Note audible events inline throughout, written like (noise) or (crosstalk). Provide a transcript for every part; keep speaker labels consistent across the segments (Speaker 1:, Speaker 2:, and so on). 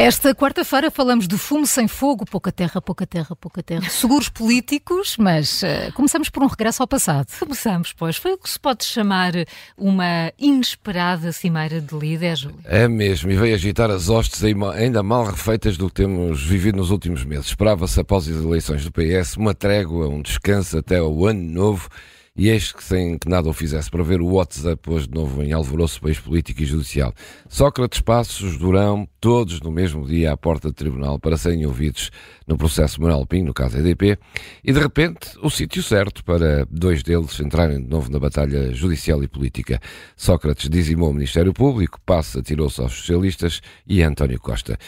Speaker 1: Esta quarta-feira falamos de fumo sem fogo, pouca terra, pouca terra, pouca terra. Seguros políticos, mas uh, começamos por um regresso ao passado.
Speaker 2: Começamos, pois. Foi o que se pode chamar uma inesperada cimeira de líderes, Júlio.
Speaker 3: É mesmo, e veio agitar as hostes ainda mal refeitas do que temos vivido nos últimos meses. Esperava-se, após as eleições do PS, uma trégua, um descanso até o ano novo e eis que, sem que nada o fizesse para ver, o WhatsApp pôs de novo em alvoroço país político e judicial. Sócrates, Passos, Durão, todos no mesmo dia à porta do tribunal para serem ouvidos no processo Manuel Pinho, no caso EDP, e de repente o sítio certo para dois deles entrarem de novo na batalha judicial e política. Sócrates dizimou o Ministério Público, Passos atirou-se aos socialistas e António Costa.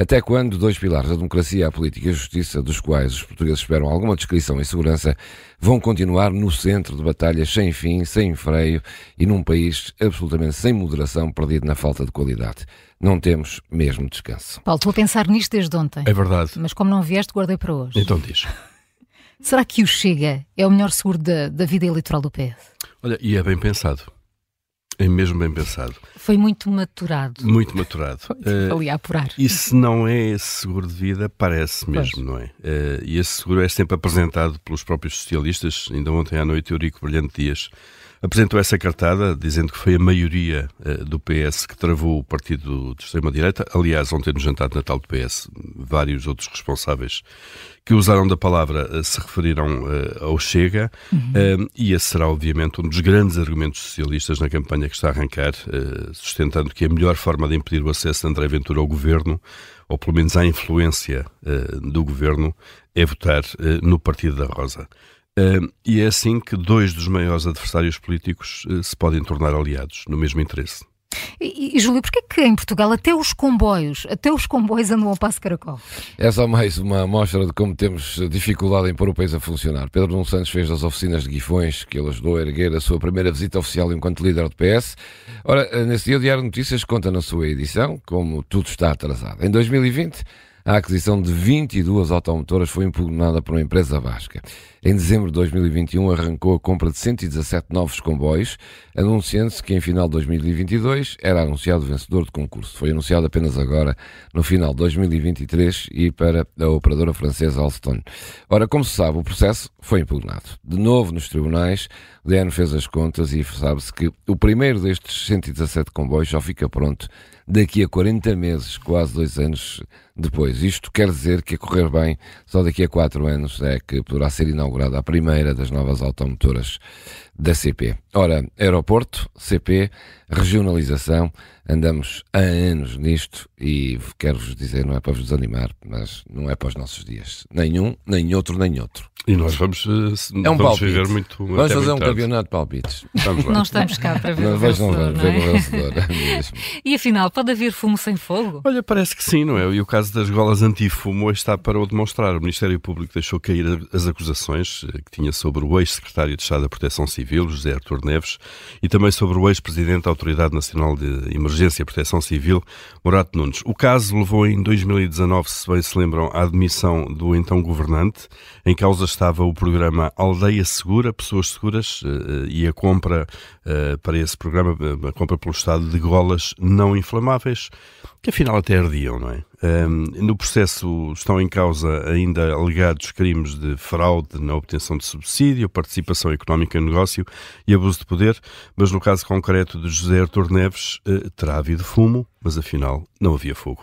Speaker 3: Até quando dois pilares, a democracia, a política e a justiça, dos quais os portugueses esperam alguma descrição e segurança, vão continuar no centro de batalhas sem fim, sem freio e num país absolutamente sem moderação, perdido na falta de qualidade. Não temos mesmo descanso.
Speaker 1: Paulo, estou a pensar nisto desde ontem.
Speaker 4: É verdade.
Speaker 1: Mas como não vieste, guardei para hoje.
Speaker 4: Então diz. (laughs)
Speaker 1: Será que o Chega é o melhor seguro da, da vida eleitoral do PS?
Speaker 4: Olha, e é bem pensado. É mesmo bem pensado.
Speaker 1: Foi muito maturado.
Speaker 4: Muito maturado.
Speaker 1: uh, ali a apurar.
Speaker 4: E se não é esse seguro de vida, parece mesmo, pois. não é? Uh, e esse seguro é sempre apresentado pelos próprios socialistas. Ainda ontem à noite, Eurico Brilhante Dias apresentou essa cartada, dizendo que foi a maioria uh, do PS que travou o partido de extrema-direita. Aliás, ontem no jantar de Natal do PS, vários outros responsáveis que usaram da palavra uh, se referiram uh, ao Chega, uhum. e esse será, obviamente, um dos grandes argumentos socialistas na campanha que está a arrancar, sustentando que a melhor forma de impedir o acesso de André Ventura ao governo, ou pelo menos à influência do governo, é votar no Partido da Rosa. Uh, e é assim que dois dos maiores adversários políticos uh, se podem tornar aliados, no mesmo interesse.
Speaker 1: E, e Júlio, porquê que em Portugal até os comboios, até os comboios andam ao passo caracol?
Speaker 3: É só mais uma amostra de como temos dificuldade em pôr o país a funcionar. Pedro Nuno Santos fez das oficinas de Guifões que ele ajudou a erguer a sua primeira visita oficial enquanto líder do PS. Ora, nesse dia o Diário de Notícias conta na sua edição como tudo está atrasado. Em 2020 a aquisição de 22 automotoras foi impugnada por uma empresa vasca. Em dezembro de 2021 arrancou a compra de 117 novos comboios, anunciando-se que em final de 2022 era anunciado o vencedor do concurso. Foi anunciado apenas agora, no final de 2023, e para a operadora francesa Alstom. Ora, como se sabe, o processo foi impugnado. De novo nos tribunais, DN fez as contas e sabe-se que o primeiro destes 117 comboios só fica pronto daqui a 40 meses, quase dois anos depois. Isto quer dizer que, a correr bem, só daqui a quatro anos é que poderá ser inaugurada a primeira das novas automotoras da CP. Ora, aeroporto, CP, regionalização, andamos há anos nisto e quero-vos dizer, não é para vos desanimar, mas não é para os nossos dias. Nenhum, nem outro, nem outro.
Speaker 4: E nós vamos,
Speaker 3: eh, é um
Speaker 4: vamos
Speaker 3: palpite.
Speaker 4: viver muito.
Speaker 3: Vamos fazer um campeonato de palpites.
Speaker 1: Vamos lá. Não estamos cá para ver não, o vencedor. Não vamos
Speaker 3: ver o vencedor. É
Speaker 1: e afinal, pode haver fumo sem fogo?
Speaker 4: Olha, parece que sim, não é? E o caso das golas anti-fumo está para o demonstrar. O Ministério Público deixou cair as acusações eh, que tinha sobre o ex-secretário de Estado da Proteção Civil, José Artur Neves, e também sobre o ex-presidente da Autoridade Nacional de Emergência e Proteção Civil, Morato Nunes. O caso levou em 2019, se bem se lembram, à admissão do então governante. Em causa estava o programa Aldeia Segura, Pessoas Seguras, eh, e a compra eh, para esse programa, eh, a compra pelo Estado de golas não inflamáveis, que afinal até ardiam, não é? No processo estão em causa ainda alegados crimes de fraude na obtenção de subsídio, participação económica no negócio e abuso de poder, mas no caso concreto de José Artur Neves terá havido fumo, mas afinal não havia fogo.